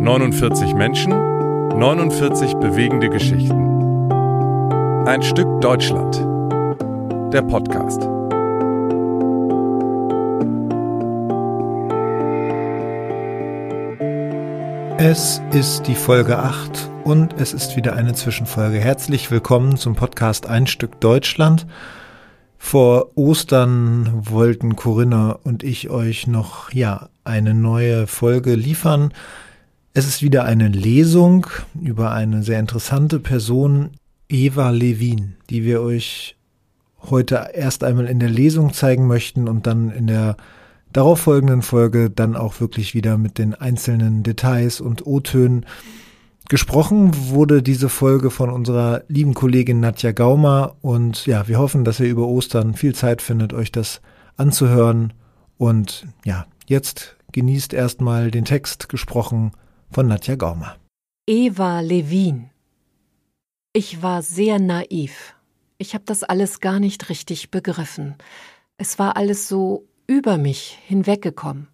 »49 Menschen, 49 bewegende Geschichten. Ein Stück Deutschland. Der Podcast. Es ist die Folge 8 und es ist wieder eine Zwischenfolge. Herzlich willkommen zum Podcast Ein Stück Deutschland. Vor Ostern wollten Corinna und ich euch noch, ja, eine neue Folge liefern. Es ist wieder eine Lesung über eine sehr interessante Person, Eva Levin, die wir euch heute erst einmal in der Lesung zeigen möchten und dann in der darauffolgenden Folge dann auch wirklich wieder mit den einzelnen Details und O-Tönen. Gesprochen wurde diese Folge von unserer lieben Kollegin Nadja Gaumer und ja, wir hoffen, dass ihr über Ostern viel Zeit findet, euch das anzuhören und ja, jetzt genießt erstmal den Text gesprochen von Nadja Gaumer. Eva Levin Ich war sehr naiv. Ich habe das alles gar nicht richtig begriffen. Es war alles so über mich hinweggekommen.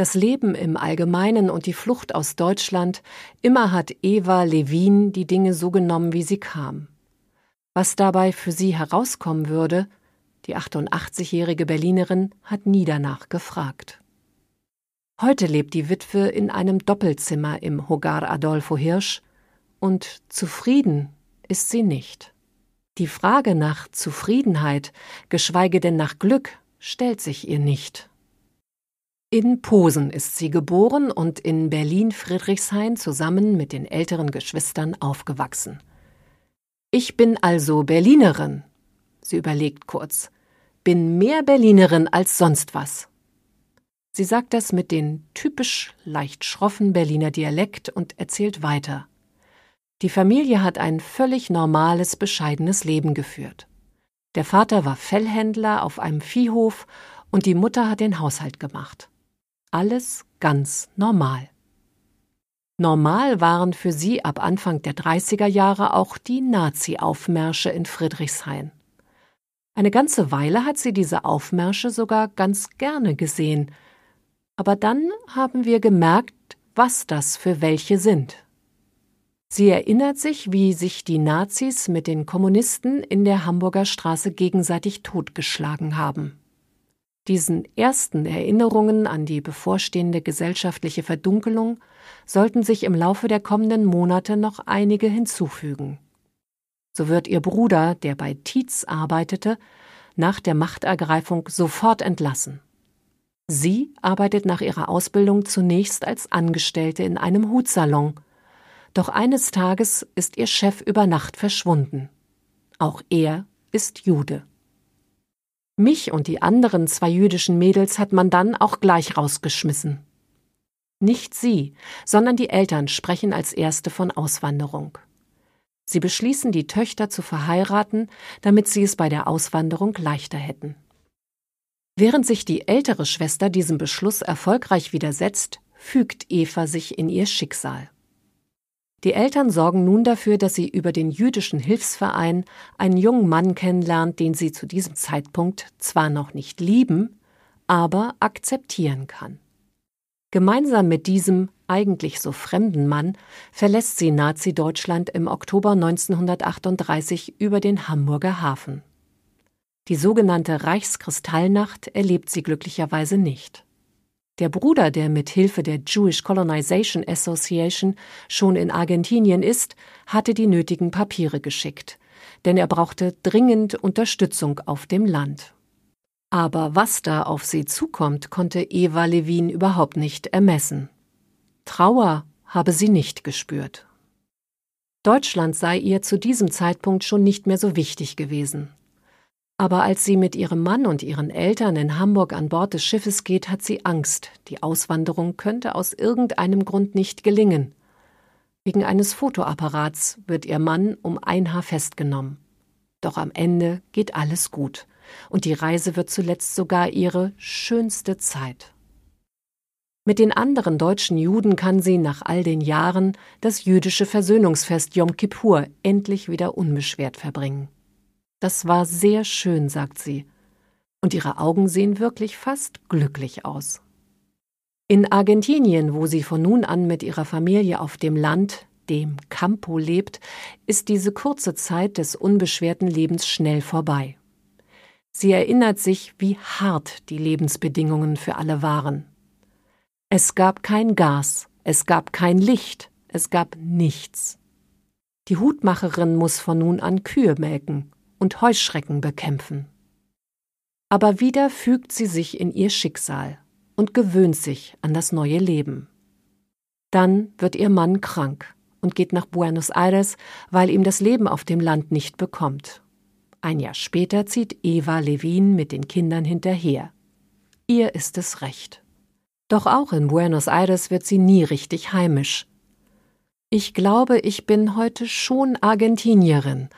Das Leben im Allgemeinen und die Flucht aus Deutschland, immer hat Eva Levin die Dinge so genommen, wie sie kam. Was dabei für sie herauskommen würde, die 88-jährige Berlinerin hat nie danach gefragt. Heute lebt die Witwe in einem Doppelzimmer im Hogar Adolfo Hirsch und zufrieden ist sie nicht. Die Frage nach Zufriedenheit, geschweige denn nach Glück, stellt sich ihr nicht. In Posen ist sie geboren und in Berlin-Friedrichshain zusammen mit den älteren Geschwistern aufgewachsen. Ich bin also Berlinerin. Sie überlegt kurz. Bin mehr Berlinerin als sonst was. Sie sagt das mit dem typisch leicht schroffen Berliner Dialekt und erzählt weiter. Die Familie hat ein völlig normales, bescheidenes Leben geführt. Der Vater war Fellhändler auf einem Viehhof und die Mutter hat den Haushalt gemacht. Alles ganz normal. Normal waren für sie ab Anfang der 30er Jahre auch die Nazi-Aufmärsche in Friedrichshain. Eine ganze Weile hat sie diese Aufmärsche sogar ganz gerne gesehen. Aber dann haben wir gemerkt, was das für welche sind. Sie erinnert sich, wie sich die Nazis mit den Kommunisten in der Hamburger Straße gegenseitig totgeschlagen haben. Diesen ersten Erinnerungen an die bevorstehende gesellschaftliche Verdunkelung sollten sich im Laufe der kommenden Monate noch einige hinzufügen. So wird ihr Bruder, der bei Tietz arbeitete, nach der Machtergreifung sofort entlassen. Sie arbeitet nach ihrer Ausbildung zunächst als Angestellte in einem Hutsalon, doch eines Tages ist ihr Chef über Nacht verschwunden. Auch er ist Jude. Mich und die anderen zwei jüdischen Mädels hat man dann auch gleich rausgeschmissen. Nicht sie, sondern die Eltern sprechen als erste von Auswanderung. Sie beschließen, die Töchter zu verheiraten, damit sie es bei der Auswanderung leichter hätten. Während sich die ältere Schwester diesem Beschluss erfolgreich widersetzt, fügt Eva sich in ihr Schicksal. Die Eltern sorgen nun dafür, dass sie über den jüdischen Hilfsverein einen jungen Mann kennenlernt, den sie zu diesem Zeitpunkt zwar noch nicht lieben, aber akzeptieren kann. Gemeinsam mit diesem eigentlich so fremden Mann verlässt sie Nazi-Deutschland im Oktober 1938 über den Hamburger Hafen. Die sogenannte Reichskristallnacht erlebt sie glücklicherweise nicht. Der Bruder, der mit Hilfe der Jewish Colonization Association schon in Argentinien ist, hatte die nötigen Papiere geschickt, denn er brauchte dringend Unterstützung auf dem Land. Aber was da auf sie zukommt, konnte Eva Levin überhaupt nicht ermessen. Trauer habe sie nicht gespürt. Deutschland sei ihr zu diesem Zeitpunkt schon nicht mehr so wichtig gewesen. Aber als sie mit ihrem Mann und ihren Eltern in Hamburg an Bord des Schiffes geht, hat sie Angst, die Auswanderung könnte aus irgendeinem Grund nicht gelingen. Wegen eines Fotoapparats wird ihr Mann um ein Haar festgenommen. Doch am Ende geht alles gut, und die Reise wird zuletzt sogar ihre schönste Zeit. Mit den anderen deutschen Juden kann sie nach all den Jahren das jüdische Versöhnungsfest Yom Kippur endlich wieder unbeschwert verbringen. Das war sehr schön, sagt sie, und ihre Augen sehen wirklich fast glücklich aus. In Argentinien, wo sie von nun an mit ihrer Familie auf dem Land, dem Campo, lebt, ist diese kurze Zeit des unbeschwerten Lebens schnell vorbei. Sie erinnert sich, wie hart die Lebensbedingungen für alle waren. Es gab kein Gas, es gab kein Licht, es gab nichts. Die Hutmacherin muss von nun an Kühe melken und Heuschrecken bekämpfen. Aber wieder fügt sie sich in ihr Schicksal und gewöhnt sich an das neue Leben. Dann wird ihr Mann krank und geht nach Buenos Aires, weil ihm das Leben auf dem Land nicht bekommt. Ein Jahr später zieht Eva Levin mit den Kindern hinterher. Ihr ist es recht. Doch auch in Buenos Aires wird sie nie richtig heimisch. Ich glaube, ich bin heute schon Argentinierin,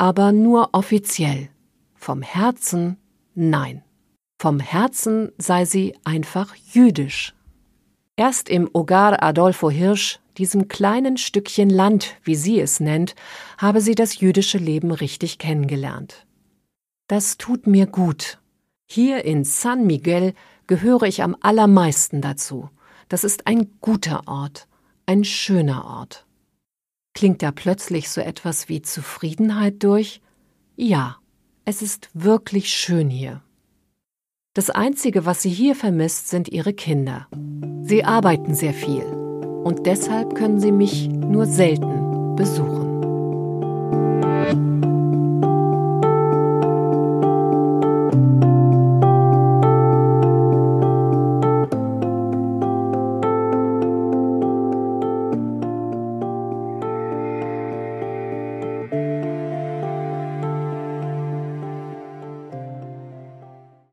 aber nur offiziell. Vom Herzen nein. Vom Herzen sei sie einfach jüdisch. Erst im Hogar Adolfo Hirsch diesem kleinen Stückchen Land, wie sie es nennt, habe sie das jüdische Leben richtig kennengelernt. Das tut mir gut. Hier in San Miguel gehöre ich am allermeisten dazu. Das ist ein guter Ort, ein schöner Ort. Klingt da plötzlich so etwas wie Zufriedenheit durch? Ja, es ist wirklich schön hier. Das Einzige, was sie hier vermisst, sind ihre Kinder. Sie arbeiten sehr viel und deshalb können sie mich nur selten besuchen.